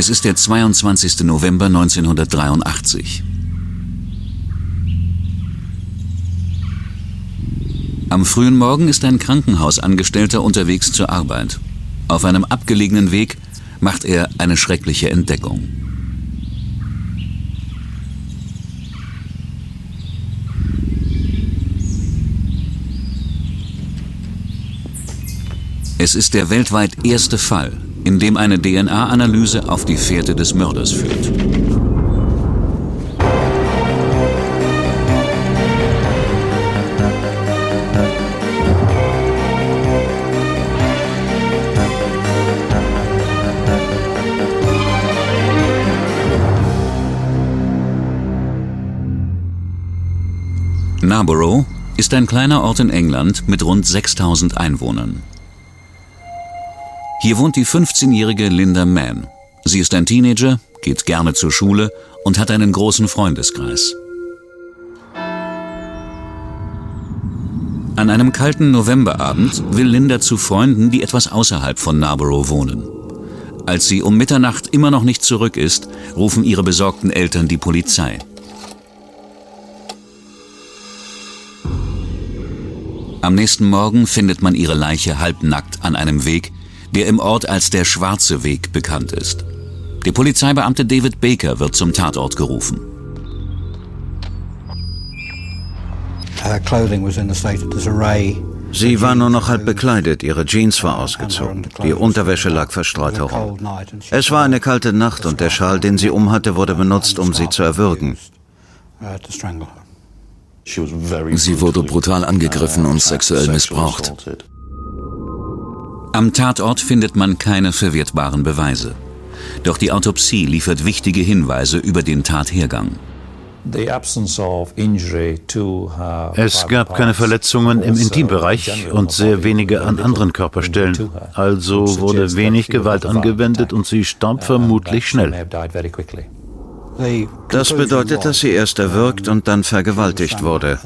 Es ist der 22. November 1983. Am frühen Morgen ist ein Krankenhausangestellter unterwegs zur Arbeit. Auf einem abgelegenen Weg macht er eine schreckliche Entdeckung. Es ist der weltweit erste Fall, in dem eine DNA-Analyse auf die Fährte des Mörders führt. Narborough ist ein kleiner Ort in England mit rund 6000 Einwohnern. Hier wohnt die 15-jährige Linda Mann. Sie ist ein Teenager, geht gerne zur Schule und hat einen großen Freundeskreis. An einem kalten Novemberabend will Linda zu Freunden, die etwas außerhalb von Narborough wohnen. Als sie um Mitternacht immer noch nicht zurück ist, rufen ihre besorgten Eltern die Polizei. Am nächsten Morgen findet man ihre Leiche halbnackt an einem Weg, der im Ort als der Schwarze Weg bekannt ist. Der Polizeibeamte David Baker wird zum Tatort gerufen. Sie war nur noch halb bekleidet, ihre Jeans war ausgezogen, die Unterwäsche lag verstreut herum. Es war eine kalte Nacht und der Schal, den sie umhatte, wurde benutzt, um sie zu erwürgen. Sie wurde brutal angegriffen und sexuell missbraucht. Am Tatort findet man keine verwertbaren Beweise. Doch die Autopsie liefert wichtige Hinweise über den Tathergang. Es gab keine Verletzungen im Intimbereich und sehr wenige an anderen Körperstellen. Also wurde wenig Gewalt angewendet und sie starb vermutlich schnell. Das bedeutet, dass sie erst erwürgt und dann vergewaltigt wurde.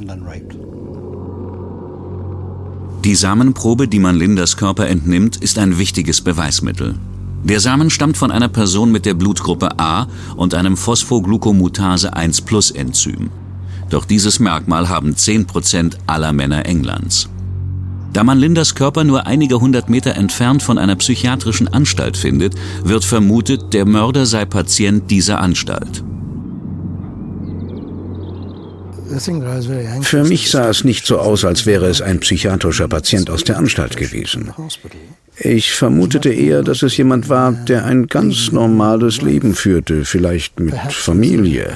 Die Samenprobe, die man Lindas Körper entnimmt, ist ein wichtiges Beweismittel. Der Samen stammt von einer Person mit der Blutgruppe A und einem Phosphoglucomutase 1-Plus-Enzym. Doch dieses Merkmal haben 10% aller Männer Englands. Da man Lindas Körper nur einige hundert Meter entfernt von einer psychiatrischen Anstalt findet, wird vermutet, der Mörder sei Patient dieser Anstalt. Für mich sah es nicht so aus, als wäre es ein psychiatrischer Patient aus der Anstalt gewesen. Ich vermutete eher, dass es jemand war, der ein ganz normales Leben führte, vielleicht mit Familie.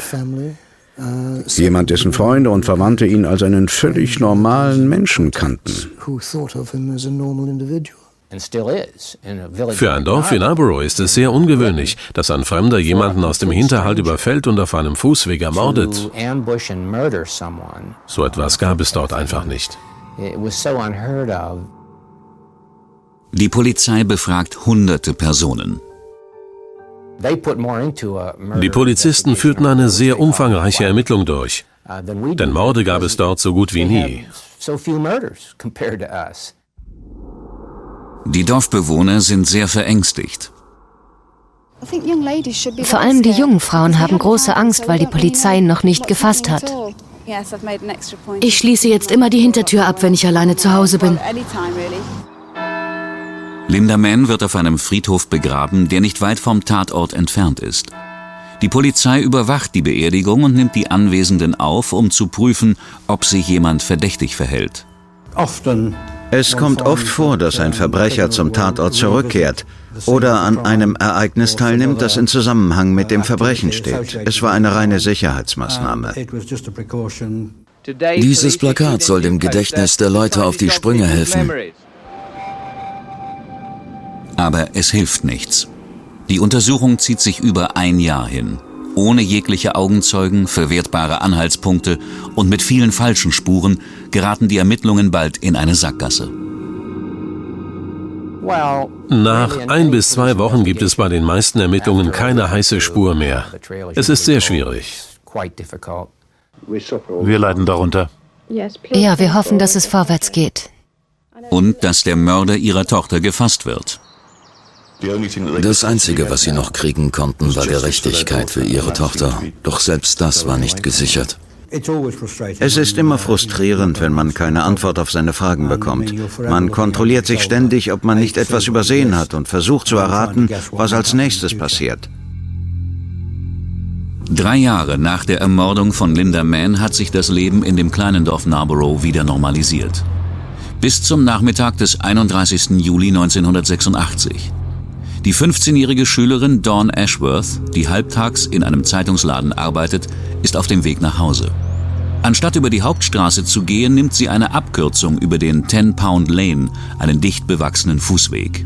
Jemand, dessen Freunde und Verwandte ihn als einen völlig normalen Menschen kannten. Für ein Dorf wie Narborough ist es sehr ungewöhnlich, dass ein Fremder jemanden aus dem Hinterhalt überfällt und auf einem Fußweg ermordet. So etwas gab es dort einfach nicht. Die Polizei befragt hunderte Personen. Die Polizisten führten eine sehr umfangreiche Ermittlung durch. Denn Morde gab es dort so gut wie nie. Die Dorfbewohner sind sehr verängstigt. Vor allem die jungen Frauen haben große Angst, weil die Polizei noch nicht gefasst hat. Ich schließe jetzt immer die Hintertür ab, wenn ich alleine zu Hause bin. Linda Mann wird auf einem Friedhof begraben, der nicht weit vom Tatort entfernt ist. Die Polizei überwacht die Beerdigung und nimmt die Anwesenden auf, um zu prüfen, ob sich jemand verdächtig verhält. Es kommt oft vor, dass ein Verbrecher zum Tatort zurückkehrt oder an einem Ereignis teilnimmt, das in Zusammenhang mit dem Verbrechen steht. Es war eine reine Sicherheitsmaßnahme. Dieses Plakat soll dem Gedächtnis der Leute auf die Sprünge helfen. Aber es hilft nichts. Die Untersuchung zieht sich über ein Jahr hin. Ohne jegliche Augenzeugen, verwertbare Anhaltspunkte und mit vielen falschen Spuren geraten die Ermittlungen bald in eine Sackgasse. Nach ein bis zwei Wochen gibt es bei den meisten Ermittlungen keine heiße Spur mehr. Es ist sehr schwierig. Wir leiden darunter. Ja, wir hoffen, dass es vorwärts geht. Und dass der Mörder ihrer Tochter gefasst wird. Das Einzige, was sie noch kriegen konnten, war Gerechtigkeit für ihre Tochter. Doch selbst das war nicht gesichert. Es ist immer frustrierend, wenn man keine Antwort auf seine Fragen bekommt. Man kontrolliert sich ständig, ob man nicht etwas übersehen hat und versucht zu erraten, was als nächstes passiert. Drei Jahre nach der Ermordung von Linda Mann hat sich das Leben in dem kleinen Dorf Narborough wieder normalisiert. Bis zum Nachmittag des 31. Juli 1986. Die 15-jährige Schülerin Dawn Ashworth, die halbtags in einem Zeitungsladen arbeitet, ist auf dem Weg nach Hause. Anstatt über die Hauptstraße zu gehen, nimmt sie eine Abkürzung über den Ten Pound Lane, einen dicht bewachsenen Fußweg.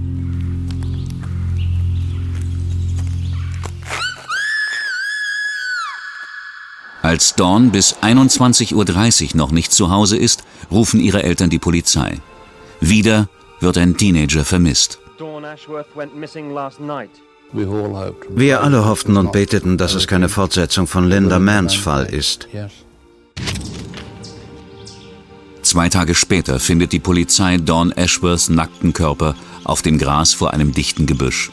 Als Dawn bis 21.30 Uhr noch nicht zu Hause ist, rufen ihre Eltern die Polizei. Wieder wird ein Teenager vermisst. Wir alle hofften und beteten, dass es keine Fortsetzung von Linda Manns Fall ist. Zwei Tage später findet die Polizei Dawn Ashworths nackten Körper auf dem Gras vor einem dichten Gebüsch.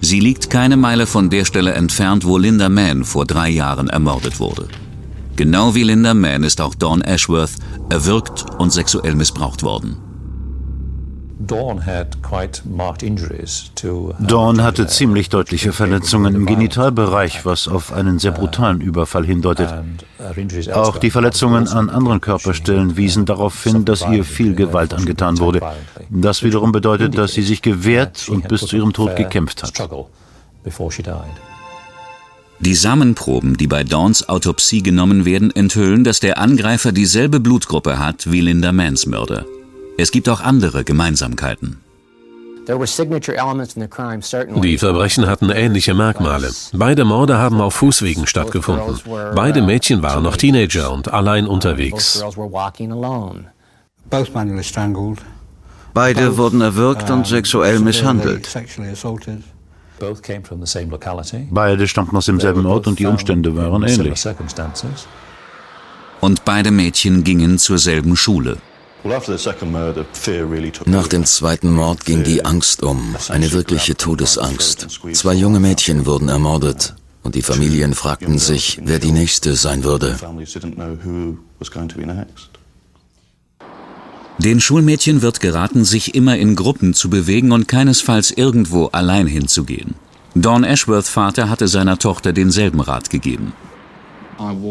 Sie liegt keine Meile von der Stelle entfernt, wo Linda Mann vor drei Jahren ermordet wurde. Genau wie Linda Mann ist auch Dawn Ashworth erwürgt und sexuell missbraucht worden. Dawn hatte ziemlich deutliche Verletzungen im Genitalbereich, was auf einen sehr brutalen Überfall hindeutet. Uh, Auch die Verletzungen an anderen Körperstellen wiesen darauf hin, dass ihr viel Gewalt angetan wurde. Das wiederum bedeutet, dass sie sich gewehrt und bis zu ihrem Tod gekämpft hat. Die Samenproben, die bei Dawns Autopsie genommen werden, enthüllen, dass der Angreifer dieselbe Blutgruppe hat wie Linda Manns Mörder. Es gibt auch andere Gemeinsamkeiten. Die Verbrechen hatten ähnliche Merkmale. Beide Morde haben auf Fußwegen stattgefunden. Beide Mädchen waren noch Teenager und allein unterwegs. Beide wurden erwürgt und sexuell misshandelt. Beide stammten aus demselben Ort und die Umstände waren ähnlich. Und beide Mädchen gingen zur selben Schule. Nach dem zweiten Mord ging die Angst um, eine wirkliche Todesangst. Zwei junge Mädchen wurden ermordet und die Familien fragten sich, wer die nächste sein würde. Den Schulmädchen wird geraten, sich immer in Gruppen zu bewegen und keinesfalls irgendwo allein hinzugehen. Dawn Ashworth Vater hatte seiner Tochter denselben Rat gegeben.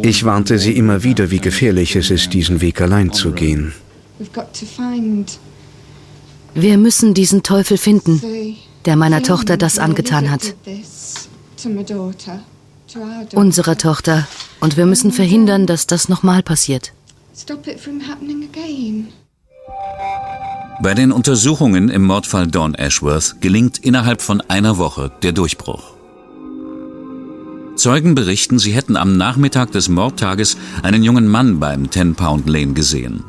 Ich warnte sie immer wieder, wie gefährlich es ist, diesen Weg allein zu gehen. Wir müssen diesen Teufel finden, der meiner Tochter das angetan hat. Unserer Tochter. Und wir müssen verhindern, dass das nochmal passiert. Bei den Untersuchungen im Mordfall Dawn Ashworth gelingt innerhalb von einer Woche der Durchbruch. Zeugen berichten, sie hätten am Nachmittag des Mordtages einen jungen Mann beim Ten Pound Lane gesehen.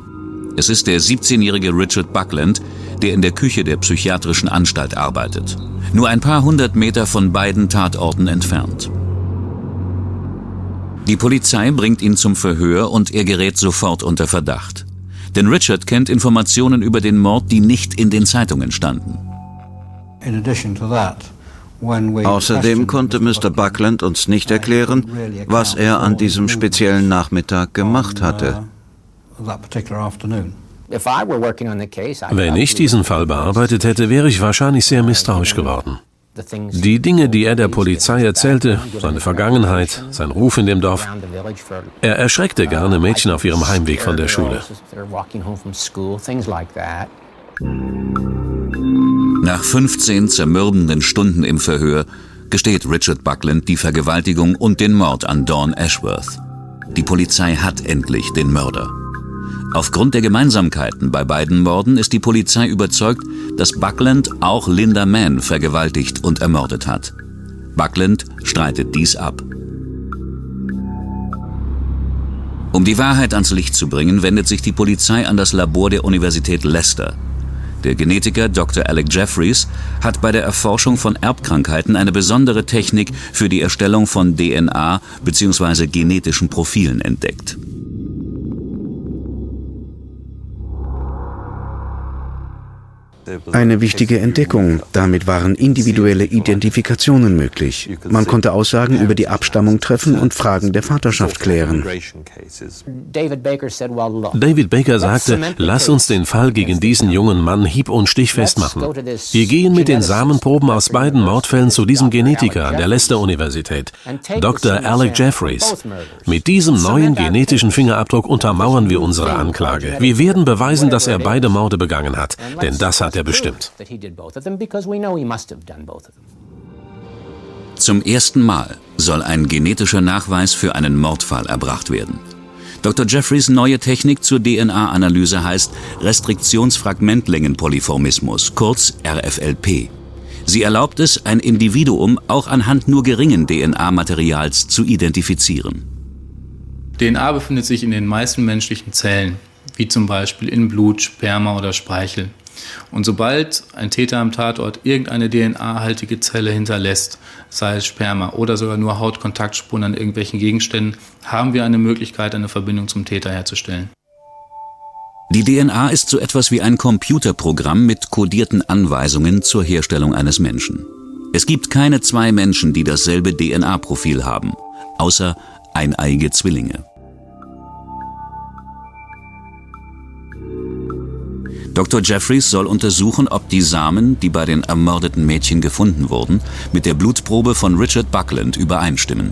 Es ist der 17-jährige Richard Buckland, der in der Küche der psychiatrischen Anstalt arbeitet. Nur ein paar hundert Meter von beiden Tatorten entfernt. Die Polizei bringt ihn zum Verhör und er gerät sofort unter Verdacht. Denn Richard kennt Informationen über den Mord, die nicht in den Zeitungen standen. Außerdem konnte Mr. Buckland uns nicht erklären, was er an diesem speziellen Nachmittag gemacht hatte. Wenn ich diesen Fall bearbeitet hätte, wäre ich wahrscheinlich sehr misstrauisch geworden. Die Dinge, die er der Polizei erzählte, seine Vergangenheit, sein Ruf in dem Dorf, er erschreckte gerne Mädchen auf ihrem Heimweg von der Schule. Nach 15 zermürbenden Stunden im Verhör gesteht Richard Buckland die Vergewaltigung und den Mord an Dawn Ashworth. Die Polizei hat endlich den Mörder. Aufgrund der Gemeinsamkeiten bei beiden Morden ist die Polizei überzeugt, dass Buckland auch Linda Mann vergewaltigt und ermordet hat. Buckland streitet dies ab. Um die Wahrheit ans Licht zu bringen, wendet sich die Polizei an das Labor der Universität Leicester. Der Genetiker Dr. Alec Jeffries hat bei der Erforschung von Erbkrankheiten eine besondere Technik für die Erstellung von DNA bzw. genetischen Profilen entdeckt. Eine wichtige Entdeckung. Damit waren individuelle Identifikationen möglich. Man konnte Aussagen über die Abstammung treffen und Fragen der Vaterschaft klären. David Baker sagte, lass uns den Fall gegen diesen jungen Mann hieb- und stichfest machen. Wir gehen mit den Samenproben aus beiden Mordfällen zu diesem Genetiker an der Leicester-Universität, Dr. Alec Jeffries. Mit diesem neuen genetischen Fingerabdruck untermauern wir unsere Anklage. Wir werden beweisen, dass er beide Morde begangen hat, denn das hat er bestimmt. Zum ersten Mal soll ein genetischer Nachweis für einen Mordfall erbracht werden. Dr. Jeffreys neue Technik zur DNA-Analyse heißt Restriktionsfragmentlängenpolyformismus, kurz RFLP. Sie erlaubt es, ein Individuum auch anhand nur geringen DNA-Materials zu identifizieren. DNA befindet sich in den meisten menschlichen Zellen, wie zum Beispiel in Blut, Sperma oder Speichel. Und sobald ein Täter am Tatort irgendeine DNA-haltige Zelle hinterlässt, sei es Sperma oder sogar nur Hautkontaktspuren an irgendwelchen Gegenständen, haben wir eine Möglichkeit, eine Verbindung zum Täter herzustellen. Die DNA ist so etwas wie ein Computerprogramm mit kodierten Anweisungen zur Herstellung eines Menschen. Es gibt keine zwei Menschen, die dasselbe DNA-Profil haben, außer eineiige Zwillinge. Dr. Jeffries soll untersuchen, ob die Samen, die bei den ermordeten Mädchen gefunden wurden, mit der Blutprobe von Richard Buckland übereinstimmen.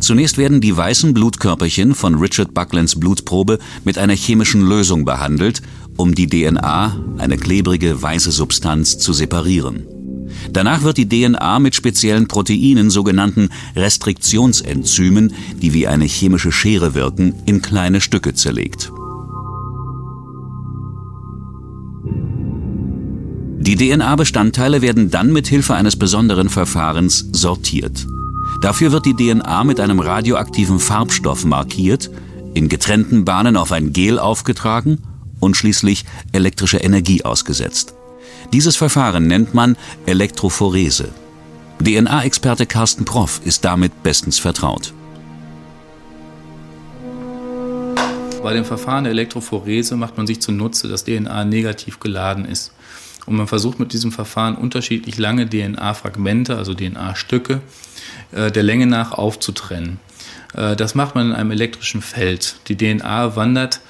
Zunächst werden die weißen Blutkörperchen von Richard Bucklands Blutprobe mit einer chemischen Lösung behandelt, um die DNA, eine klebrige weiße Substanz, zu separieren. Danach wird die DNA mit speziellen Proteinen, sogenannten Restriktionsenzymen, die wie eine chemische Schere wirken, in kleine Stücke zerlegt. Die DNA-Bestandteile werden dann mit Hilfe eines besonderen Verfahrens sortiert. Dafür wird die DNA mit einem radioaktiven Farbstoff markiert, in getrennten Bahnen auf ein Gel aufgetragen und schließlich elektrische Energie ausgesetzt. Dieses Verfahren nennt man Elektrophorese. DNA-Experte Carsten Proff ist damit bestens vertraut. Bei dem Verfahren der Elektrophorese macht man sich zunutze, dass DNA negativ geladen ist. Und man versucht mit diesem Verfahren unterschiedlich lange DNA-Fragmente, also DNA-Stücke, äh, der Länge nach aufzutrennen. Äh, das macht man in einem elektrischen Feld. Die DNA wandert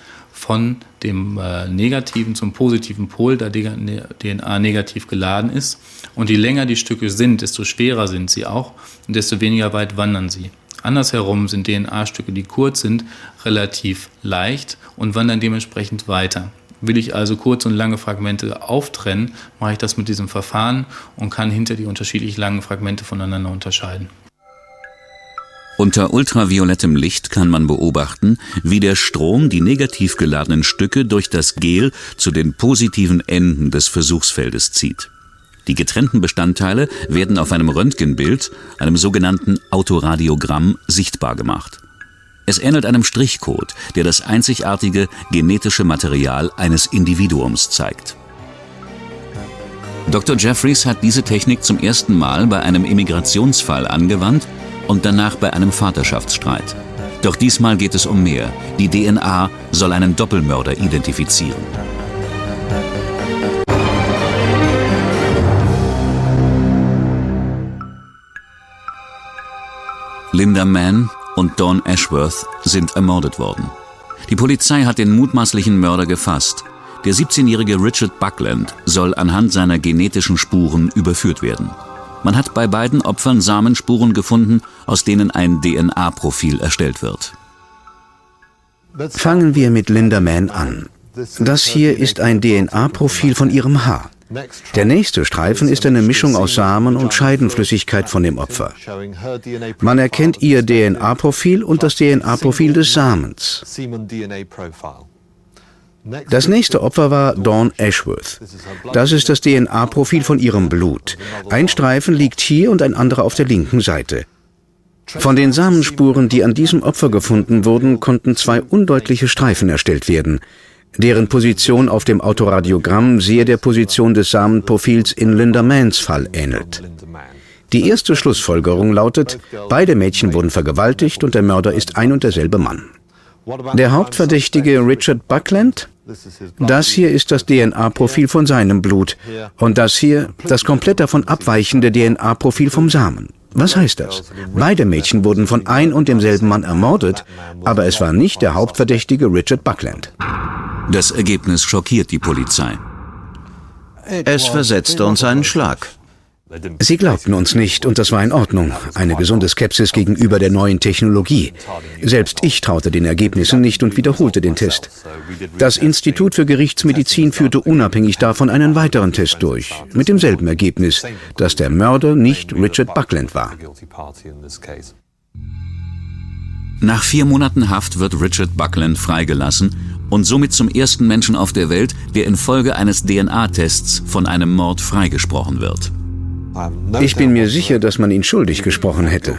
von dem äh, negativen zum positiven Pol, da DNA ne, negativ geladen ist. Und je länger die Stücke sind, desto schwerer sind sie auch und desto weniger weit wandern sie. Andersherum sind DNA-Stücke, die kurz sind, relativ leicht und wandern dementsprechend weiter. Will ich also kurze und lange Fragmente auftrennen, mache ich das mit diesem Verfahren und kann hinter die unterschiedlich langen Fragmente voneinander unterscheiden. Unter ultraviolettem Licht kann man beobachten, wie der Strom die negativ geladenen Stücke durch das Gel zu den positiven Enden des Versuchsfeldes zieht. Die getrennten Bestandteile werden auf einem Röntgenbild, einem sogenannten Autoradiogramm, sichtbar gemacht. Es ähnelt einem Strichcode, der das einzigartige genetische Material eines Individuums zeigt. Dr. Jeffries hat diese Technik zum ersten Mal bei einem Immigrationsfall angewandt und danach bei einem Vaterschaftsstreit. Doch diesmal geht es um mehr. Die DNA soll einen Doppelmörder identifizieren. Linda Mann und Dawn Ashworth sind ermordet worden. Die Polizei hat den mutmaßlichen Mörder gefasst. Der 17-jährige Richard Buckland soll anhand seiner genetischen Spuren überführt werden. Man hat bei beiden Opfern Samenspuren gefunden, aus denen ein DNA-Profil erstellt wird. Fangen wir mit Linda Mann an. Das hier ist ein DNA-Profil von ihrem Haar. Der nächste Streifen ist eine Mischung aus Samen und Scheidenflüssigkeit von dem Opfer. Man erkennt ihr DNA-Profil und das DNA-Profil des Samens. Das nächste Opfer war Dawn Ashworth. Das ist das DNA-Profil von ihrem Blut. Ein Streifen liegt hier und ein anderer auf der linken Seite. Von den Samenspuren, die an diesem Opfer gefunden wurden, konnten zwei undeutliche Streifen erstellt werden. Deren Position auf dem Autoradiogramm sehr der Position des Samenprofils in Linda Manns Fall ähnelt. Die erste Schlussfolgerung lautet, beide Mädchen wurden vergewaltigt und der Mörder ist ein und derselbe Mann. Der Hauptverdächtige Richard Buckland Das hier ist das DNA-Profil von seinem Blut und das hier das komplett davon abweichende DNA-Profil vom Samen. Was heißt das? Beide Mädchen wurden von ein und demselben Mann ermordet, aber es war nicht der Hauptverdächtige Richard Buckland. Das Ergebnis schockiert die Polizei. Es versetzte uns einen Schlag. Sie glaubten uns nicht und das war in Ordnung. Eine gesunde Skepsis gegenüber der neuen Technologie. Selbst ich traute den Ergebnissen nicht und wiederholte den Test. Das Institut für Gerichtsmedizin führte unabhängig davon einen weiteren Test durch, mit demselben Ergebnis, dass der Mörder nicht Richard Buckland war. Nach vier Monaten Haft wird Richard Buckland freigelassen und somit zum ersten Menschen auf der Welt, der infolge eines DNA-Tests von einem Mord freigesprochen wird. Ich bin mir sicher, dass man ihn schuldig gesprochen hätte.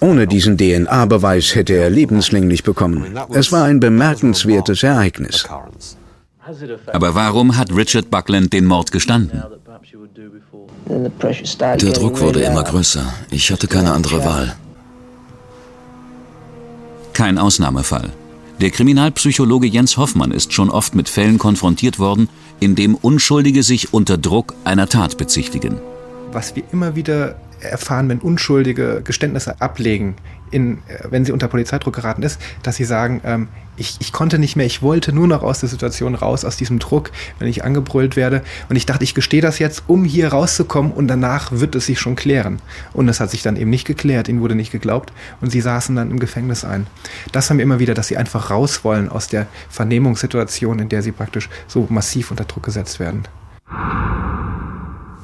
Ohne diesen DNA-Beweis hätte er lebenslänglich bekommen. Es war ein bemerkenswertes Ereignis. Aber warum hat Richard Buckland den Mord gestanden? Der Druck wurde immer größer. Ich hatte keine andere Wahl. Kein Ausnahmefall. Der Kriminalpsychologe Jens Hoffmann ist schon oft mit Fällen konfrontiert worden, in dem Unschuldige sich unter Druck einer Tat bezichtigen was wir immer wieder erfahren, wenn Unschuldige Geständnisse ablegen, in, äh, wenn sie unter Polizeidruck geraten ist, dass sie sagen, ähm, ich, ich konnte nicht mehr, ich wollte nur noch aus der Situation raus, aus diesem Druck, wenn ich angebrüllt werde. Und ich dachte, ich gestehe das jetzt, um hier rauszukommen und danach wird es sich schon klären. Und es hat sich dann eben nicht geklärt, ihnen wurde nicht geglaubt und sie saßen dann im Gefängnis ein. Das haben wir immer wieder, dass sie einfach raus wollen aus der Vernehmungssituation, in der sie praktisch so massiv unter Druck gesetzt werden.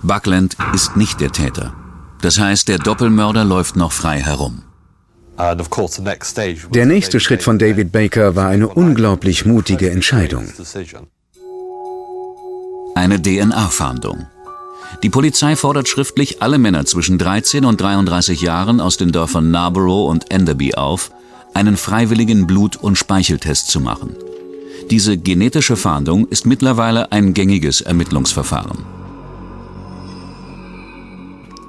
Buckland ist nicht der Täter. Das heißt, der Doppelmörder läuft noch frei herum. Der nächste Schritt von David Baker war eine unglaublich mutige Entscheidung. Eine DNA-Fahndung. Die Polizei fordert schriftlich alle Männer zwischen 13 und 33 Jahren aus den Dörfern Narborough und Enderby auf, einen freiwilligen Blut- und Speicheltest zu machen. Diese genetische Fahndung ist mittlerweile ein gängiges Ermittlungsverfahren.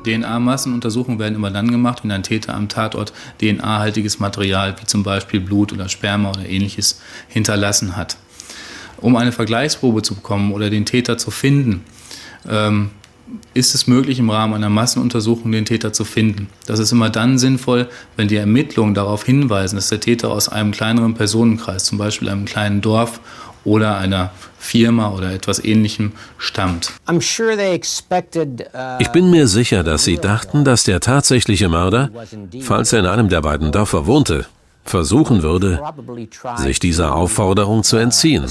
DNA-Massenuntersuchungen werden immer dann gemacht, wenn ein Täter am Tatort DNA-haltiges Material wie zum Beispiel Blut oder Sperma oder ähnliches hinterlassen hat. Um eine Vergleichsprobe zu bekommen oder den Täter zu finden, ähm, ist es möglich, im Rahmen einer Massenuntersuchung den Täter zu finden. Das ist immer dann sinnvoll, wenn die Ermittlungen darauf hinweisen, dass der Täter aus einem kleineren Personenkreis, zum Beispiel einem kleinen Dorf oder einer Firma oder etwas ähnlichem stammt. Uh, ich bin mir sicher, dass sie dachten, dass der tatsächliche Mörder, falls er in einem der beiden Dörfer wohnte, versuchen würde, sich dieser Aufforderung zu entziehen.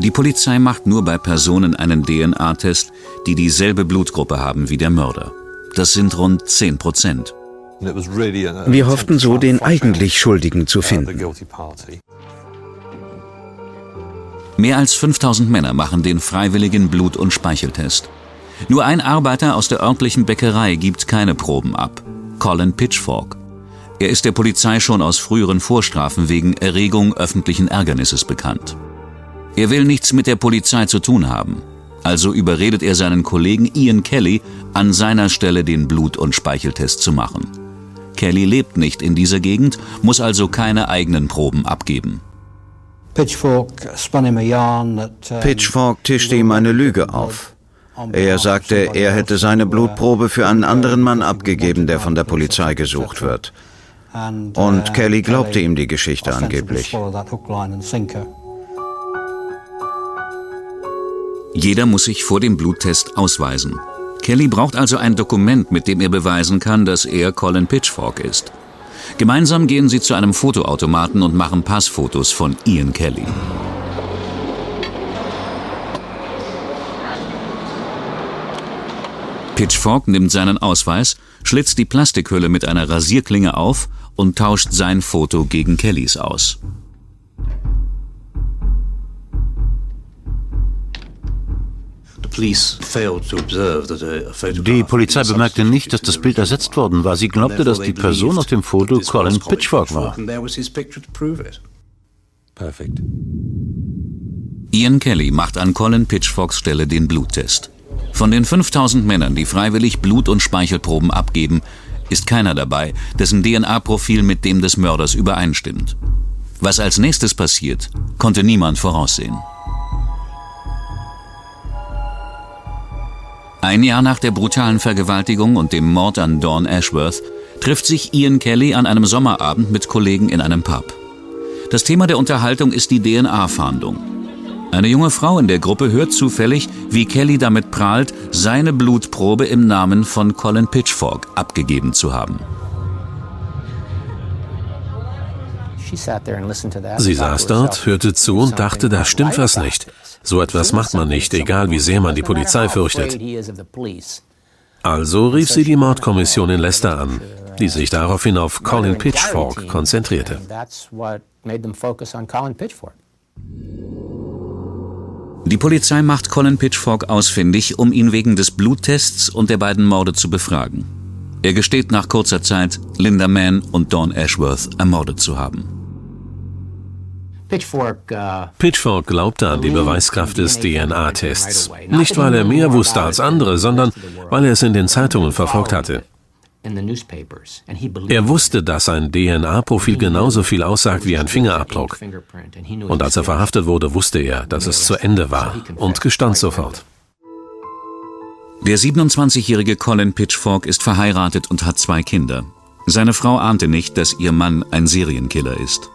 Die Polizei macht nur bei Personen einen DNA-Test, die dieselbe Blutgruppe haben wie der Mörder. Das sind rund 10 Prozent. Wir hofften so, den eigentlich Schuldigen zu finden. Mehr als 5000 Männer machen den freiwilligen Blut- und Speicheltest. Nur ein Arbeiter aus der örtlichen Bäckerei gibt keine Proben ab. Colin Pitchfork. Er ist der Polizei schon aus früheren Vorstrafen wegen Erregung öffentlichen Ärgernisses bekannt. Er will nichts mit der Polizei zu tun haben. Also überredet er seinen Kollegen Ian Kelly, an seiner Stelle den Blut- und Speicheltest zu machen. Kelly lebt nicht in dieser Gegend, muss also keine eigenen Proben abgeben. Pitchfork tischte ihm eine Lüge auf. Er sagte, er hätte seine Blutprobe für einen anderen Mann abgegeben, der von der Polizei gesucht wird. Und Kelly glaubte ihm die Geschichte angeblich. Jeder muss sich vor dem Bluttest ausweisen. Kelly braucht also ein Dokument, mit dem er beweisen kann, dass er Colin Pitchfork ist. Gemeinsam gehen sie zu einem Fotoautomaten und machen Passfotos von Ian Kelly. Pitchfork nimmt seinen Ausweis, schlitzt die Plastikhülle mit einer Rasierklinge auf und tauscht sein Foto gegen Kellys aus. Die Polizei bemerkte nicht, dass das Bild ersetzt worden war. Sie glaubte, dass die Person auf dem Foto Colin Pitchfork war. Perfekt. Ian Kelly macht an Colin Pitchforks Stelle den Bluttest. Von den 5000 Männern, die freiwillig Blut- und Speichelproben abgeben, ist keiner dabei, dessen DNA-Profil mit dem des Mörders übereinstimmt. Was als nächstes passiert, konnte niemand voraussehen. Ein Jahr nach der brutalen Vergewaltigung und dem Mord an Dawn Ashworth trifft sich Ian Kelly an einem Sommerabend mit Kollegen in einem Pub. Das Thema der Unterhaltung ist die DNA-Fahndung. Eine junge Frau in der Gruppe hört zufällig, wie Kelly damit prahlt, seine Blutprobe im Namen von Colin Pitchfork abgegeben zu haben. Sie saß dort, hörte zu und dachte, da stimmt was nicht. So etwas macht man nicht, egal wie sehr man die Polizei fürchtet. Also rief sie die Mordkommission in Leicester an, die sich daraufhin auf Colin Pitchfork konzentrierte. Die Polizei macht Colin Pitchfork ausfindig, um ihn wegen des Bluttests und der beiden Morde zu befragen. Er gesteht nach kurzer Zeit, Linda Mann und Dawn Ashworth ermordet zu haben. Uh, Pitchfork glaubte an die Beweiskraft des DNA-Tests. Nicht, weil er mehr wusste als andere, sondern weil er es in den Zeitungen verfolgt hatte. Er wusste, dass ein DNA-Profil genauso viel aussagt wie ein Fingerabdruck. Und als er verhaftet wurde, wusste er, dass es zu Ende war und gestand sofort. Der 27-jährige Colin Pitchfork ist verheiratet und hat zwei Kinder. Seine Frau ahnte nicht, dass ihr Mann ein Serienkiller ist.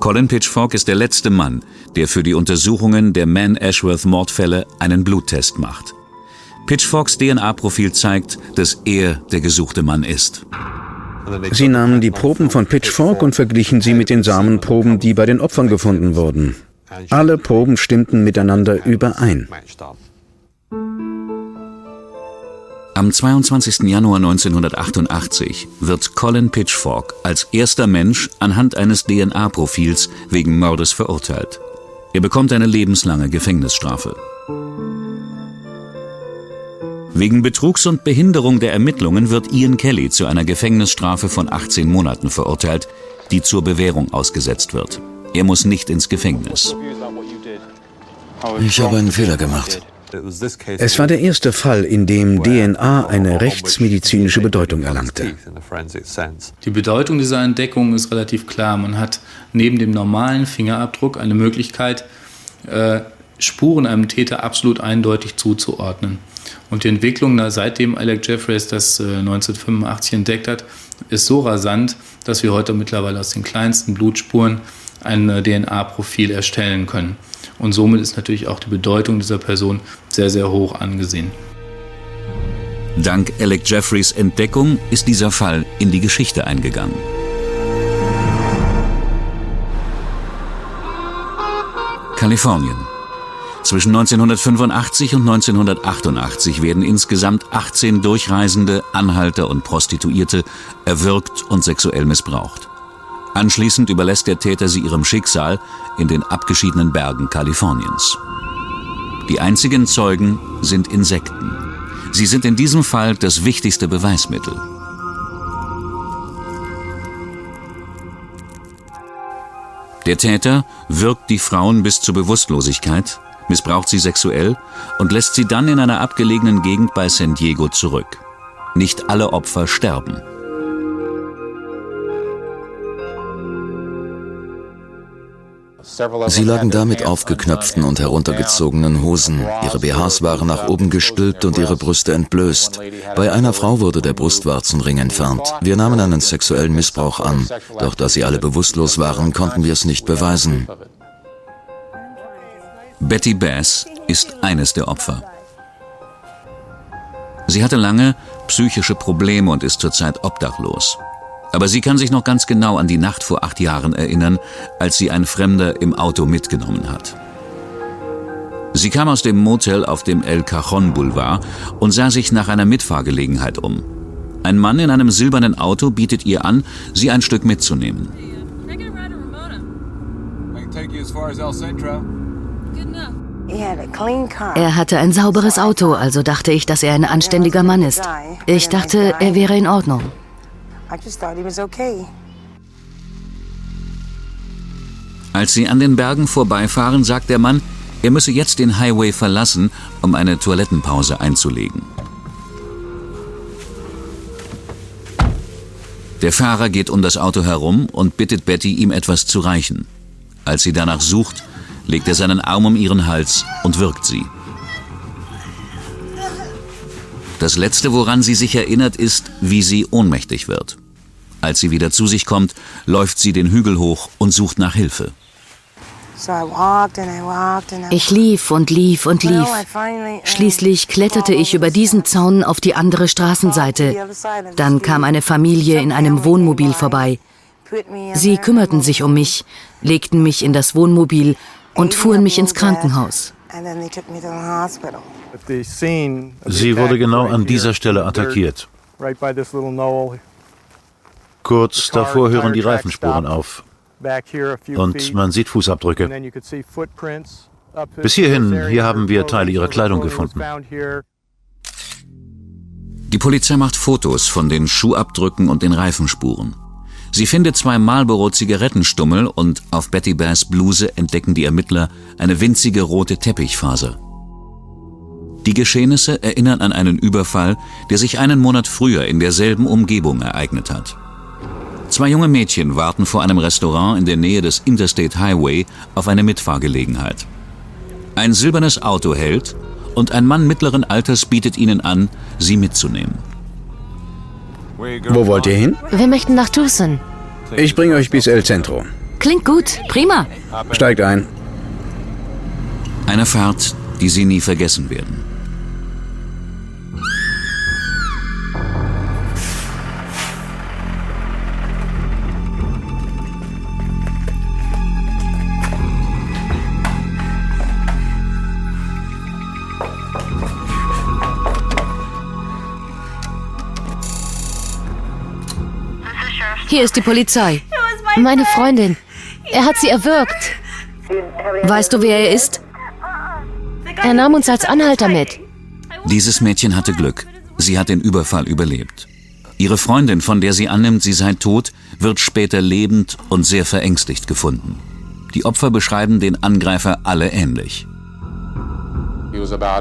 Colin Pitchfork ist der letzte Mann, der für die Untersuchungen der Man-Ashworth-Mordfälle einen Bluttest macht. Pitchforks DNA-Profil zeigt, dass er der gesuchte Mann ist. Sie nahmen die Proben von Pitchfork und verglichen sie mit den Samenproben, die bei den Opfern gefunden wurden. Alle Proben stimmten miteinander überein. Am 22. Januar 1988 wird Colin Pitchfork als erster Mensch anhand eines DNA-Profils wegen Mordes verurteilt. Er bekommt eine lebenslange Gefängnisstrafe. Wegen Betrugs und Behinderung der Ermittlungen wird Ian Kelly zu einer Gefängnisstrafe von 18 Monaten verurteilt, die zur Bewährung ausgesetzt wird. Er muss nicht ins Gefängnis. Ich habe einen Fehler gemacht. Es war der erste Fall, in dem DNA eine rechtsmedizinische Bedeutung erlangte. Die Bedeutung dieser Entdeckung ist relativ klar. Man hat neben dem normalen Fingerabdruck eine Möglichkeit, äh, Spuren einem Täter absolut eindeutig zuzuordnen. Und die Entwicklung, seitdem Alec Jeffreys das 1985 äh, entdeckt hat, ist so rasant, dass wir heute mittlerweile aus den kleinsten Blutspuren ein äh, DNA-Profil erstellen können. Und somit ist natürlich auch die Bedeutung dieser Person sehr, sehr hoch angesehen. Dank Alec Jeffreys Entdeckung ist dieser Fall in die Geschichte eingegangen. Kalifornien. Zwischen 1985 und 1988 werden insgesamt 18 Durchreisende, Anhalter und Prostituierte erwürgt und sexuell missbraucht. Anschließend überlässt der Täter sie ihrem Schicksal in den abgeschiedenen Bergen Kaliforniens. Die einzigen Zeugen sind Insekten. Sie sind in diesem Fall das wichtigste Beweismittel. Der Täter wirkt die Frauen bis zur Bewusstlosigkeit, missbraucht sie sexuell und lässt sie dann in einer abgelegenen Gegend bei San Diego zurück. Nicht alle Opfer sterben. Sie lagen da mit aufgeknöpften und heruntergezogenen Hosen. Ihre BHs waren nach oben gestülpt und ihre Brüste entblößt. Bei einer Frau wurde der Brustwarzenring entfernt. Wir nahmen einen sexuellen Missbrauch an, doch da sie alle bewusstlos waren, konnten wir es nicht beweisen. Betty Bass ist eines der Opfer. Sie hatte lange psychische Probleme und ist zurzeit obdachlos. Aber sie kann sich noch ganz genau an die Nacht vor acht Jahren erinnern, als sie ein Fremder im Auto mitgenommen hat. Sie kam aus dem Motel auf dem El Cajon Boulevard und sah sich nach einer Mitfahrgelegenheit um. Ein Mann in einem silbernen Auto bietet ihr an, sie ein Stück mitzunehmen. Er hatte ein sauberes Auto, also dachte ich, dass er ein anständiger Mann ist. Ich dachte, er wäre in Ordnung. Als sie an den Bergen vorbeifahren, sagt der Mann, er müsse jetzt den Highway verlassen, um eine Toilettenpause einzulegen. Der Fahrer geht um das Auto herum und bittet Betty, ihm etwas zu reichen. Als sie danach sucht, legt er seinen Arm um ihren Hals und wirkt sie. Das Letzte, woran sie sich erinnert, ist, wie sie ohnmächtig wird. Als sie wieder zu sich kommt, läuft sie den Hügel hoch und sucht nach Hilfe. Ich lief und lief und lief. Schließlich kletterte ich über diesen Zaun auf die andere Straßenseite. Dann kam eine Familie in einem Wohnmobil vorbei. Sie kümmerten sich um mich, legten mich in das Wohnmobil und fuhren mich ins Krankenhaus. Sie wurde genau an dieser Stelle attackiert. Kurz davor hören die Reifenspuren auf. Und man sieht Fußabdrücke. Bis hierhin, hier haben wir Teile ihrer Kleidung gefunden. Die Polizei macht Fotos von den Schuhabdrücken und den Reifenspuren. Sie findet zwei Marlboro-Zigarettenstummel und auf Betty Bass Bluse entdecken die Ermittler eine winzige rote Teppichfaser. Die Geschehnisse erinnern an einen Überfall, der sich einen Monat früher in derselben Umgebung ereignet hat. Zwei junge Mädchen warten vor einem Restaurant in der Nähe des Interstate Highway auf eine Mitfahrgelegenheit. Ein silbernes Auto hält und ein Mann mittleren Alters bietet ihnen an, sie mitzunehmen. Wo wollt ihr hin? Wir möchten nach Tucson. Ich bringe euch bis El Centro. Klingt gut, prima. Steigt ein. Eine Fahrt, die sie nie vergessen werden. Hier ist die Polizei. Meine Freundin. Er hat sie erwürgt. Weißt du, wer er ist? Er nahm uns als Anhalter mit. Dieses Mädchen hatte Glück. Sie hat den Überfall überlebt. Ihre Freundin, von der sie annimmt, sie sei tot, wird später lebend und sehr verängstigt gefunden. Die Opfer beschreiben den Angreifer alle ähnlich.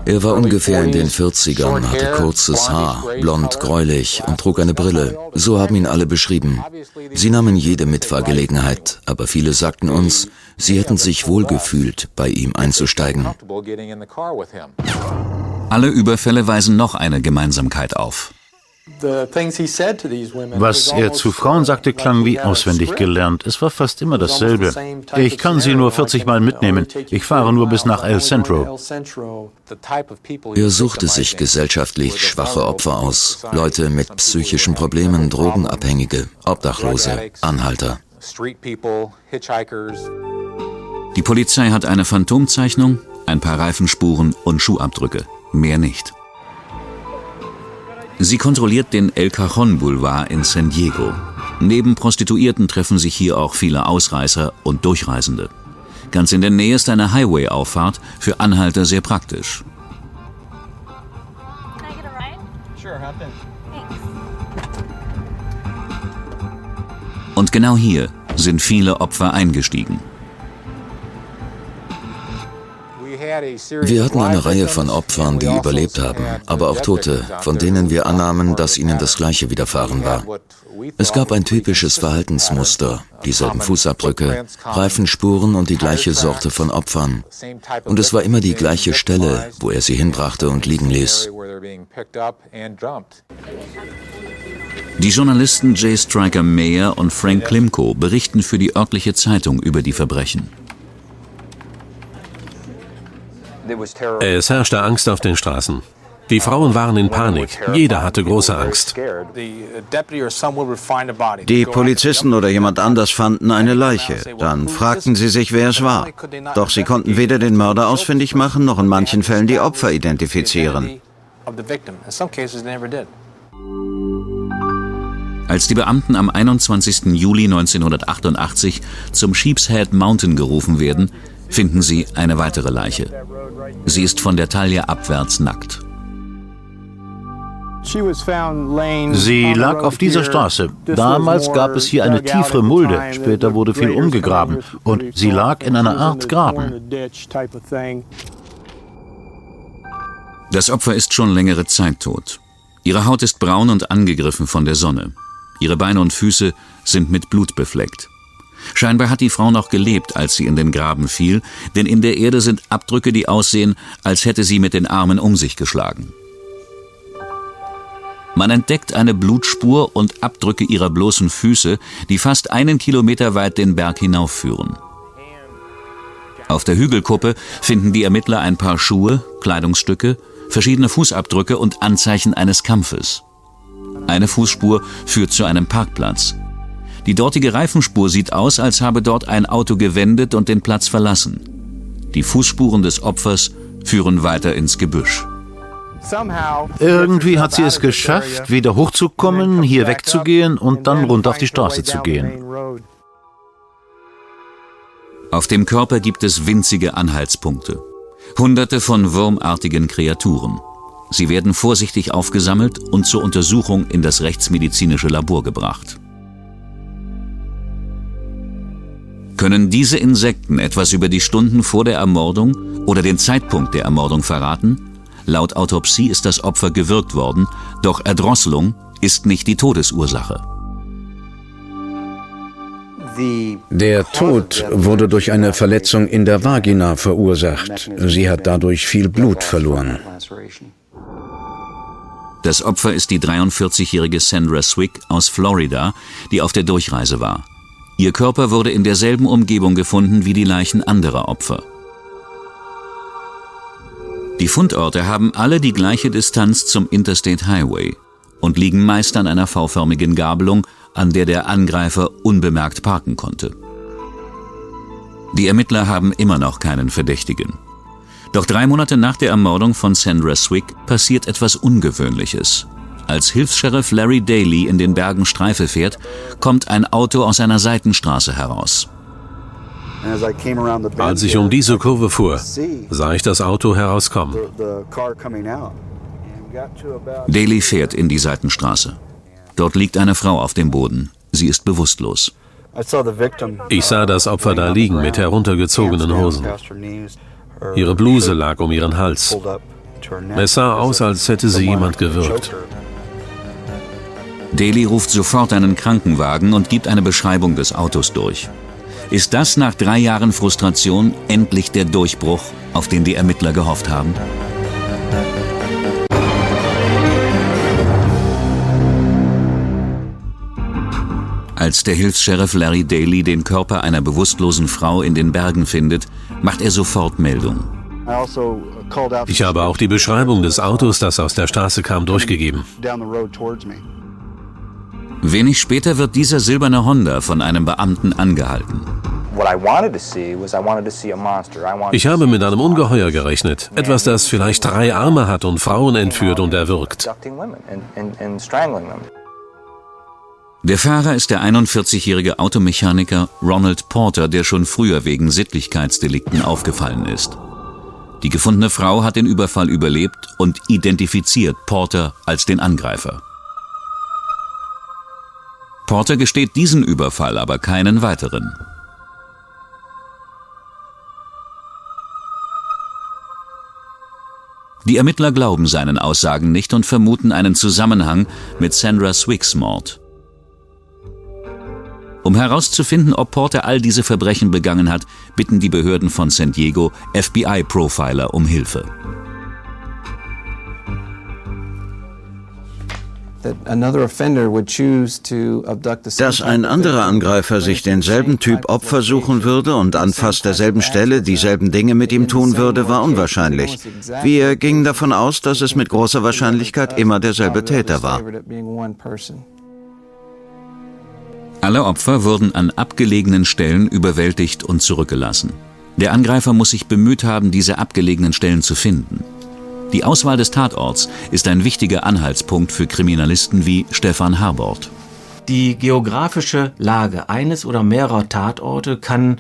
Er war ungefähr in den 40ern, hatte kurzes Haar, blond, gräulich und trug eine Brille. So haben ihn alle beschrieben. Sie nahmen jede Mitfahrgelegenheit, aber viele sagten uns, sie hätten sich wohlgefühlt, bei ihm einzusteigen. Alle Überfälle weisen noch eine Gemeinsamkeit auf. Was er zu Frauen sagte, klang wie auswendig gelernt. Es war fast immer dasselbe. Ich kann sie nur 40 Mal mitnehmen. Ich fahre nur bis nach El Centro. Er suchte sich gesellschaftlich schwache Opfer aus. Leute mit psychischen Problemen, Drogenabhängige, Obdachlose, Anhalter. Die Polizei hat eine Phantomzeichnung, ein paar Reifenspuren und Schuhabdrücke. Mehr nicht. Sie kontrolliert den El Cajon Boulevard in San Diego. Neben Prostituierten treffen sich hier auch viele Ausreißer und Durchreisende. Ganz in der Nähe ist eine Highway-Auffahrt, für Anhalter sehr praktisch. Und genau hier sind viele Opfer eingestiegen. Wir hatten eine Reihe von Opfern, die überlebt haben, aber auch Tote, von denen wir annahmen, dass ihnen das Gleiche widerfahren war. Es gab ein typisches Verhaltensmuster, dieselben Fußabdrücke, Reifenspuren und die gleiche Sorte von Opfern. Und es war immer die gleiche Stelle, wo er sie hinbrachte und liegen ließ. Die Journalisten Jay Striker Mayer und Frank Klimko berichten für die örtliche Zeitung über die Verbrechen. Es herrschte Angst auf den Straßen. Die Frauen waren in Panik. Jeder hatte große Angst. Die Polizisten oder jemand anders fanden eine Leiche. Dann fragten sie sich, wer es war. Doch sie konnten weder den Mörder ausfindig machen, noch in manchen Fällen die Opfer identifizieren. Als die Beamten am 21. Juli 1988 zum Sheepshead Mountain gerufen werden, finden sie eine weitere Leiche. Sie ist von der Taille abwärts nackt. Sie lag auf dieser Straße. Damals gab es hier eine tiefere Mulde, später wurde viel umgegraben und sie lag in einer Art Graben. Das Opfer ist schon längere Zeit tot. Ihre Haut ist braun und angegriffen von der Sonne. Ihre Beine und Füße sind mit Blut befleckt. Scheinbar hat die Frau noch gelebt, als sie in den Graben fiel, denn in der Erde sind Abdrücke, die aussehen, als hätte sie mit den Armen um sich geschlagen. Man entdeckt eine Blutspur und Abdrücke ihrer bloßen Füße, die fast einen Kilometer weit den Berg hinaufführen. Auf der Hügelkuppe finden die Ermittler ein paar Schuhe, Kleidungsstücke, verschiedene Fußabdrücke und Anzeichen eines Kampfes. Eine Fußspur führt zu einem Parkplatz. Die dortige Reifenspur sieht aus, als habe dort ein Auto gewendet und den Platz verlassen. Die Fußspuren des Opfers führen weiter ins Gebüsch. Irgendwie hat sie es geschafft, wieder hochzukommen, hier wegzugehen und dann runter auf die Straße zu gehen. Auf dem Körper gibt es winzige Anhaltspunkte. Hunderte von wurmartigen Kreaturen. Sie werden vorsichtig aufgesammelt und zur Untersuchung in das rechtsmedizinische Labor gebracht. Können diese Insekten etwas über die Stunden vor der Ermordung oder den Zeitpunkt der Ermordung verraten? Laut Autopsie ist das Opfer gewürgt worden, doch Erdrosselung ist nicht die Todesursache. Der Tod wurde durch eine Verletzung in der Vagina verursacht. Sie hat dadurch viel Blut verloren. Das Opfer ist die 43-jährige Sandra Swick aus Florida, die auf der Durchreise war. Ihr Körper wurde in derselben Umgebung gefunden wie die Leichen anderer Opfer. Die Fundorte haben alle die gleiche Distanz zum Interstate Highway und liegen meist an einer V-förmigen Gabelung, an der der Angreifer unbemerkt parken konnte. Die Ermittler haben immer noch keinen Verdächtigen. Doch drei Monate nach der Ermordung von Sandra Swick passiert etwas Ungewöhnliches. Als Hilfs-Sheriff Larry Daly in den Bergen Streife fährt, kommt ein Auto aus einer Seitenstraße heraus. Als ich um diese Kurve fuhr, sah ich das Auto herauskommen. Daly fährt in die Seitenstraße. Dort liegt eine Frau auf dem Boden. Sie ist bewusstlos. Ich sah das Opfer da liegen mit heruntergezogenen Hosen. Ihre Bluse lag um ihren Hals. Es sah aus, als hätte sie jemand gewürgt. Daly ruft sofort einen Krankenwagen und gibt eine Beschreibung des Autos durch. Ist das nach drei Jahren Frustration endlich der Durchbruch, auf den die Ermittler gehofft haben? Als der Hilfs-Sheriff Larry Daly den Körper einer bewusstlosen Frau in den Bergen findet, macht er sofort Meldung. Ich habe auch die Beschreibung des Autos, das aus der Straße kam, durchgegeben. Wenig später wird dieser silberne Honda von einem Beamten angehalten. Ich habe mit einem Ungeheuer gerechnet. Etwas, das vielleicht drei Arme hat und Frauen entführt und erwürgt. Der Fahrer ist der 41-jährige Automechaniker Ronald Porter, der schon früher wegen Sittlichkeitsdelikten aufgefallen ist. Die gefundene Frau hat den Überfall überlebt und identifiziert Porter als den Angreifer. Porter gesteht diesen Überfall, aber keinen weiteren. Die Ermittler glauben seinen Aussagen nicht und vermuten einen Zusammenhang mit Sandra Swicks Mord. Um herauszufinden, ob Porter all diese Verbrechen begangen hat, bitten die Behörden von San Diego FBI-Profiler um Hilfe. Dass ein anderer Angreifer sich denselben Typ Opfer suchen würde und an fast derselben Stelle dieselben Dinge mit ihm tun würde, war unwahrscheinlich. Wir gingen davon aus, dass es mit großer Wahrscheinlichkeit immer derselbe Täter war. Alle Opfer wurden an abgelegenen Stellen überwältigt und zurückgelassen. Der Angreifer muss sich bemüht haben, diese abgelegenen Stellen zu finden. Die Auswahl des Tatorts ist ein wichtiger Anhaltspunkt für Kriminalisten wie Stefan Harbord. Die geografische Lage eines oder mehrerer Tatorte kann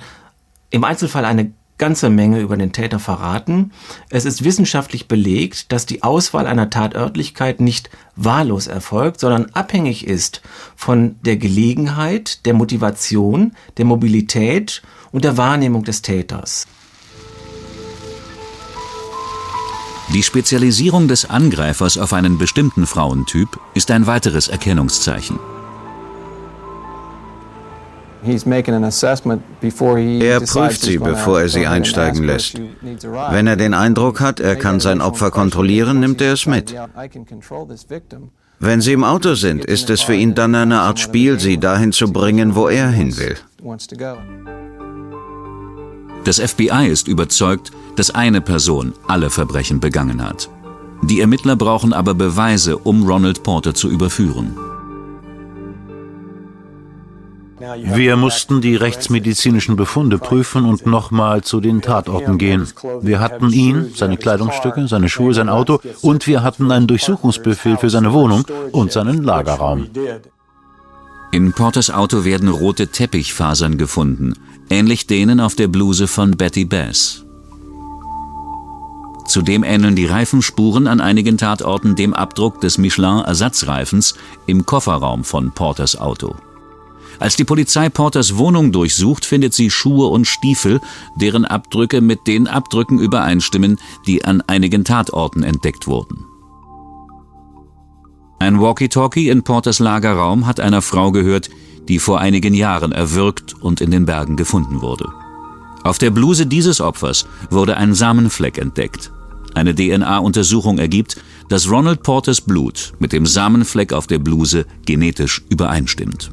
im Einzelfall eine ganze Menge über den Täter verraten. Es ist wissenschaftlich belegt, dass die Auswahl einer Tatörtlichkeit nicht wahllos erfolgt, sondern abhängig ist von der Gelegenheit, der Motivation, der Mobilität und der Wahrnehmung des Täters. Die Spezialisierung des Angreifers auf einen bestimmten Frauentyp ist ein weiteres Erkennungszeichen. Er prüft sie, bevor er sie einsteigen lässt. Wenn er den Eindruck hat, er kann sein Opfer kontrollieren, nimmt er es mit. Wenn sie im Auto sind, ist es für ihn dann eine Art Spiel, sie dahin zu bringen, wo er hin will. Das FBI ist überzeugt, dass eine Person alle Verbrechen begangen hat. Die Ermittler brauchen aber Beweise, um Ronald Porter zu überführen. Wir mussten die rechtsmedizinischen Befunde prüfen und nochmal zu den Tatorten gehen. Wir hatten ihn, seine Kleidungsstücke, seine Schuhe, sein Auto und wir hatten einen Durchsuchungsbefehl für seine Wohnung und seinen Lagerraum. In Porters Auto werden rote Teppichfasern gefunden, ähnlich denen auf der Bluse von Betty Bass. Zudem ähneln die Reifenspuren an einigen Tatorten dem Abdruck des Michelin-Ersatzreifens im Kofferraum von Porters Auto. Als die Polizei Porters Wohnung durchsucht, findet sie Schuhe und Stiefel, deren Abdrücke mit den Abdrücken übereinstimmen, die an einigen Tatorten entdeckt wurden. Ein Walkie-Talkie in Porters Lagerraum hat einer Frau gehört, die vor einigen Jahren erwürgt und in den Bergen gefunden wurde. Auf der Bluse dieses Opfers wurde ein Samenfleck entdeckt. Eine DNA-Untersuchung ergibt, dass Ronald Porters Blut mit dem Samenfleck auf der Bluse genetisch übereinstimmt.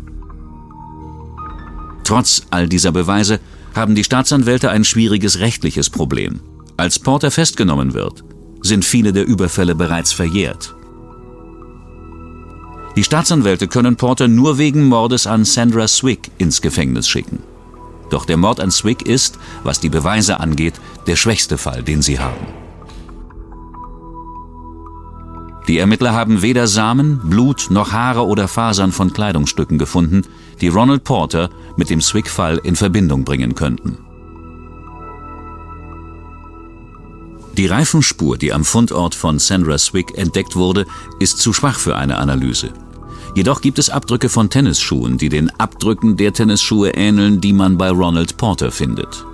Trotz all dieser Beweise haben die Staatsanwälte ein schwieriges rechtliches Problem. Als Porter festgenommen wird, sind viele der Überfälle bereits verjährt. Die Staatsanwälte können Porter nur wegen Mordes an Sandra Swick ins Gefängnis schicken. Doch der Mord an Swick ist, was die Beweise angeht, der schwächste Fall, den sie haben. Die Ermittler haben weder Samen, Blut noch Haare oder Fasern von Kleidungsstücken gefunden, die Ronald Porter mit dem Swick-Fall in Verbindung bringen könnten. Die Reifenspur, die am Fundort von Sandra Swick entdeckt wurde, ist zu schwach für eine Analyse. Jedoch gibt es Abdrücke von Tennisschuhen, die den Abdrücken der Tennisschuhe ähneln, die man bei Ronald Porter findet.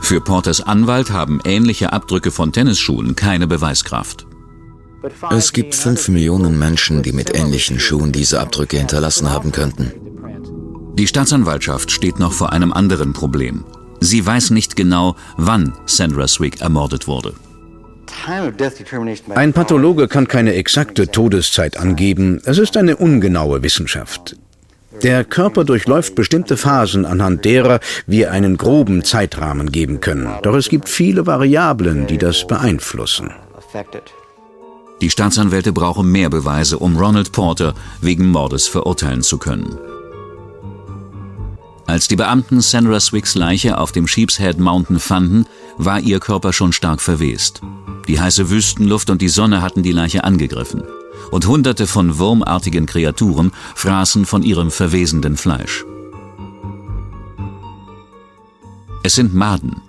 Für Porters Anwalt haben ähnliche Abdrücke von Tennisschuhen keine Beweiskraft. Es gibt fünf Millionen Menschen, die mit ähnlichen Schuhen diese Abdrücke hinterlassen haben könnten. Die Staatsanwaltschaft steht noch vor einem anderen Problem. Sie weiß nicht genau, wann Sandra Swick ermordet wurde. Ein Pathologe kann keine exakte Todeszeit angeben. Es ist eine ungenaue Wissenschaft. Der Körper durchläuft bestimmte Phasen, anhand derer wir einen groben Zeitrahmen geben können. Doch es gibt viele Variablen, die das beeinflussen. Die Staatsanwälte brauchen mehr Beweise, um Ronald Porter wegen Mordes verurteilen zu können. Als die Beamten Sandra Swicks Leiche auf dem Sheepshead Mountain fanden, war ihr Körper schon stark verwest. Die heiße Wüstenluft und die Sonne hatten die Leiche angegriffen. Und hunderte von wurmartigen Kreaturen fraßen von ihrem verwesenden Fleisch. Es sind Maden,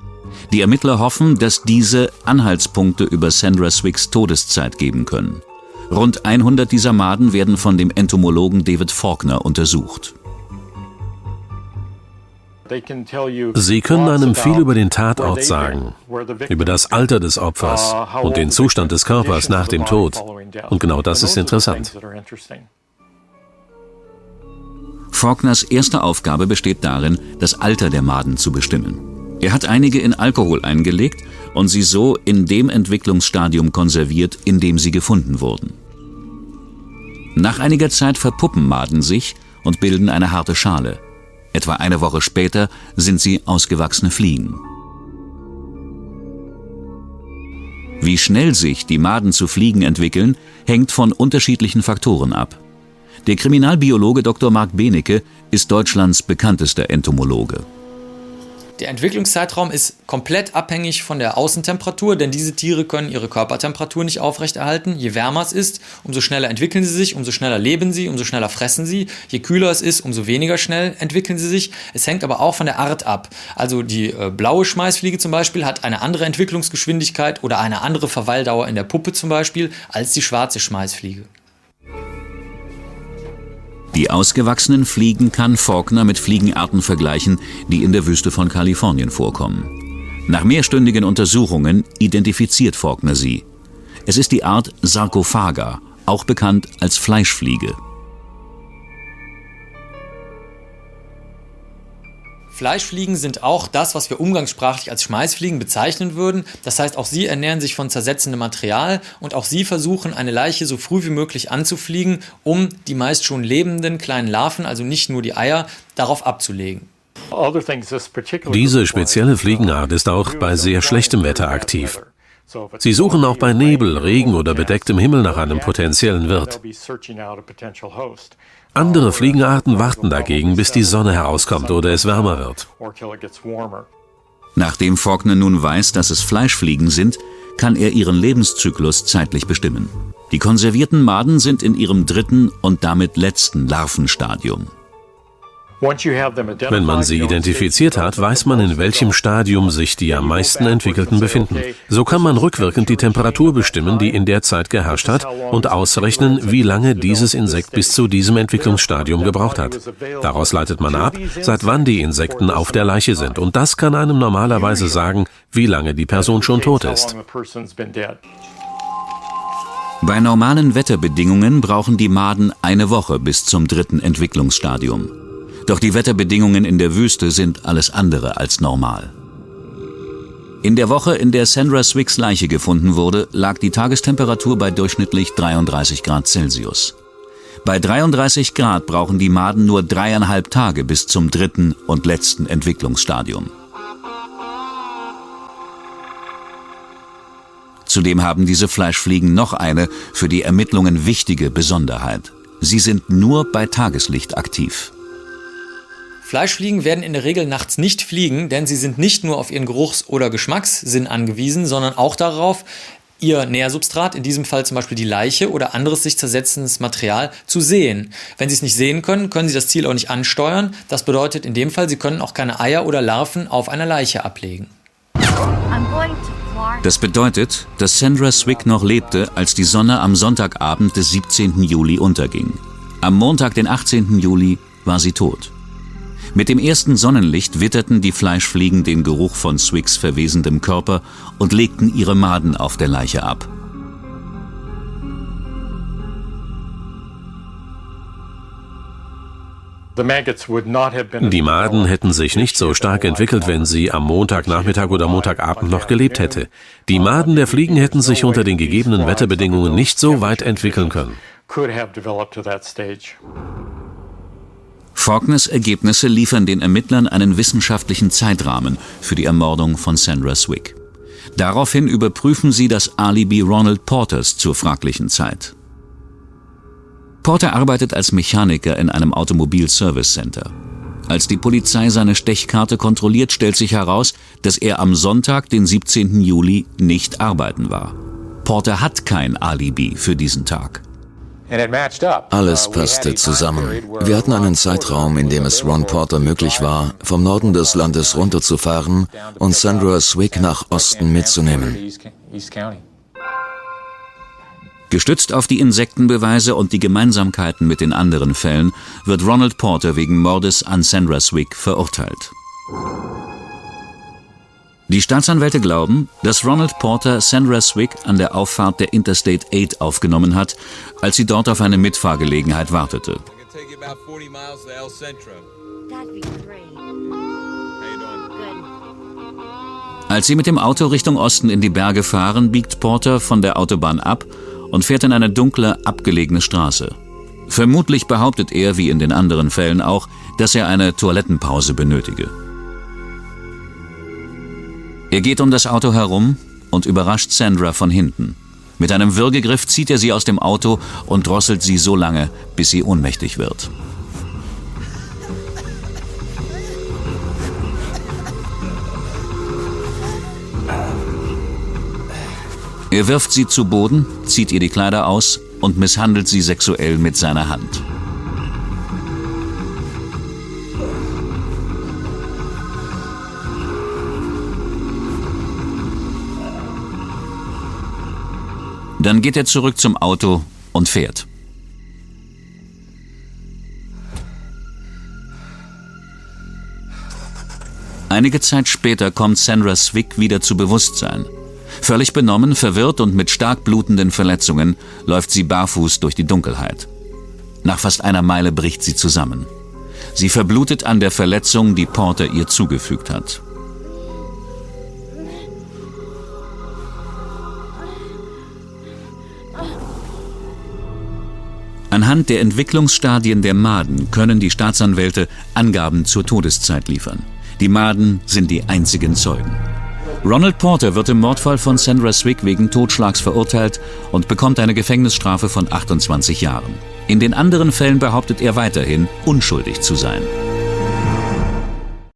die Ermittler hoffen, dass diese Anhaltspunkte über Sandra Swicks Todeszeit geben können. Rund 100 dieser Maden werden von dem Entomologen David Faulkner untersucht. Sie können einem viel über den Tatort sagen, über das Alter des Opfers und den Zustand des Körpers nach dem Tod. Und genau das ist interessant. Faulkners erste Aufgabe besteht darin, das Alter der Maden zu bestimmen. Er hat einige in Alkohol eingelegt und sie so in dem Entwicklungsstadium konserviert, in dem sie gefunden wurden. Nach einiger Zeit verpuppen Maden sich und bilden eine harte Schale. Etwa eine Woche später sind sie ausgewachsene Fliegen. Wie schnell sich die Maden zu Fliegen entwickeln, hängt von unterschiedlichen Faktoren ab. Der Kriminalbiologe Dr. Marc Benecke ist Deutschlands bekanntester Entomologe. Der Entwicklungszeitraum ist komplett abhängig von der Außentemperatur, denn diese Tiere können ihre Körpertemperatur nicht aufrechterhalten. Je wärmer es ist, umso schneller entwickeln sie sich, umso schneller leben sie, umso schneller fressen sie. Je kühler es ist, umso weniger schnell entwickeln sie sich. Es hängt aber auch von der Art ab. Also die äh, blaue Schmeißfliege zum Beispiel hat eine andere Entwicklungsgeschwindigkeit oder eine andere Verweildauer in der Puppe zum Beispiel als die schwarze Schmeißfliege. Die ausgewachsenen Fliegen kann Faulkner mit Fliegenarten vergleichen, die in der Wüste von Kalifornien vorkommen. Nach mehrstündigen Untersuchungen identifiziert Faulkner sie. Es ist die Art Sarcophaga, auch bekannt als Fleischfliege. Fleischfliegen sind auch das, was wir umgangssprachlich als Schmeißfliegen bezeichnen würden. Das heißt, auch sie ernähren sich von zersetzendem Material und auch sie versuchen, eine Leiche so früh wie möglich anzufliegen, um die meist schon lebenden kleinen Larven, also nicht nur die Eier, darauf abzulegen. Diese spezielle Fliegenart ist auch bei sehr schlechtem Wetter aktiv. Sie suchen auch bei Nebel, Regen oder bedecktem Himmel nach einem potenziellen Wirt. Andere Fliegenarten warten dagegen, bis die Sonne herauskommt oder es wärmer wird. Nachdem Faulkner nun weiß, dass es Fleischfliegen sind, kann er ihren Lebenszyklus zeitlich bestimmen. Die konservierten Maden sind in ihrem dritten und damit letzten Larvenstadium. Wenn man sie identifiziert hat, weiß man, in welchem Stadium sich die am meisten entwickelten befinden. So kann man rückwirkend die Temperatur bestimmen, die in der Zeit geherrscht hat, und ausrechnen, wie lange dieses Insekt bis zu diesem Entwicklungsstadium gebraucht hat. Daraus leitet man ab, seit wann die Insekten auf der Leiche sind. Und das kann einem normalerweise sagen, wie lange die Person schon tot ist. Bei normalen Wetterbedingungen brauchen die Maden eine Woche bis zum dritten Entwicklungsstadium. Doch die Wetterbedingungen in der Wüste sind alles andere als normal. In der Woche, in der Sandra Swicks Leiche gefunden wurde, lag die Tagestemperatur bei durchschnittlich 33 Grad Celsius. Bei 33 Grad brauchen die Maden nur dreieinhalb Tage bis zum dritten und letzten Entwicklungsstadium. Zudem haben diese Fleischfliegen noch eine für die Ermittlungen wichtige Besonderheit. Sie sind nur bei Tageslicht aktiv. Fleischfliegen werden in der Regel nachts nicht fliegen, denn sie sind nicht nur auf ihren Geruchs- oder Geschmackssinn angewiesen, sondern auch darauf, ihr Nährsubstrat, in diesem Fall zum Beispiel die Leiche oder anderes sich zersetzendes Material, zu sehen. Wenn sie es nicht sehen können, können sie das Ziel auch nicht ansteuern. Das bedeutet in dem Fall, sie können auch keine Eier oder Larven auf einer Leiche ablegen. Das bedeutet, dass Sandra Swick noch lebte, als die Sonne am Sonntagabend des 17. Juli unterging. Am Montag, den 18. Juli, war sie tot. Mit dem ersten Sonnenlicht witterten die Fleischfliegen den Geruch von Swicks verwesendem Körper und legten ihre Maden auf der Leiche ab. Die Maden hätten sich nicht so stark entwickelt, wenn sie am Montagnachmittag oder Montagabend noch gelebt hätte. Die Maden der Fliegen hätten sich unter den gegebenen Wetterbedingungen nicht so weit entwickeln können. Faulkners Ergebnisse liefern den Ermittlern einen wissenschaftlichen Zeitrahmen für die Ermordung von Sandra Swick. Daraufhin überprüfen sie das Alibi Ronald Porters zur fraglichen Zeit. Porter arbeitet als Mechaniker in einem Automobil-Service Center. Als die Polizei seine Stechkarte kontrolliert, stellt sich heraus, dass er am Sonntag, den 17. Juli, nicht arbeiten war. Porter hat kein Alibi für diesen Tag. Alles uh, passte zusammen. Wir hatten einen Zeitraum, in dem es Ron Porter möglich war, vom Norden des Landes runterzufahren und Sandra Swick nach Osten mitzunehmen. Gestützt auf die Insektenbeweise und die Gemeinsamkeiten mit den anderen Fällen wird Ronald Porter wegen Mordes an Sandra Swick verurteilt. Die Staatsanwälte glauben, dass Ronald Porter Sandra Swick an der Auffahrt der Interstate 8 aufgenommen hat, als sie dort auf eine Mitfahrgelegenheit wartete. Als sie mit dem Auto Richtung Osten in die Berge fahren, biegt Porter von der Autobahn ab und fährt in eine dunkle, abgelegene Straße. Vermutlich behauptet er, wie in den anderen Fällen auch, dass er eine Toilettenpause benötige. Er geht um das Auto herum und überrascht Sandra von hinten. Mit einem Würgegriff zieht er sie aus dem Auto und drosselt sie so lange, bis sie ohnmächtig wird. Er wirft sie zu Boden, zieht ihr die Kleider aus und misshandelt sie sexuell mit seiner Hand. Dann geht er zurück zum Auto und fährt. Einige Zeit später kommt Sandra Swick wieder zu Bewusstsein. Völlig benommen, verwirrt und mit stark blutenden Verletzungen läuft sie barfuß durch die Dunkelheit. Nach fast einer Meile bricht sie zusammen. Sie verblutet an der Verletzung, die Porter ihr zugefügt hat. Anhand der Entwicklungsstadien der Maden können die Staatsanwälte Angaben zur Todeszeit liefern. Die Maden sind die einzigen Zeugen. Ronald Porter wird im Mordfall von Sandra Swick wegen Totschlags verurteilt und bekommt eine Gefängnisstrafe von 28 Jahren. In den anderen Fällen behauptet er weiterhin, unschuldig zu sein.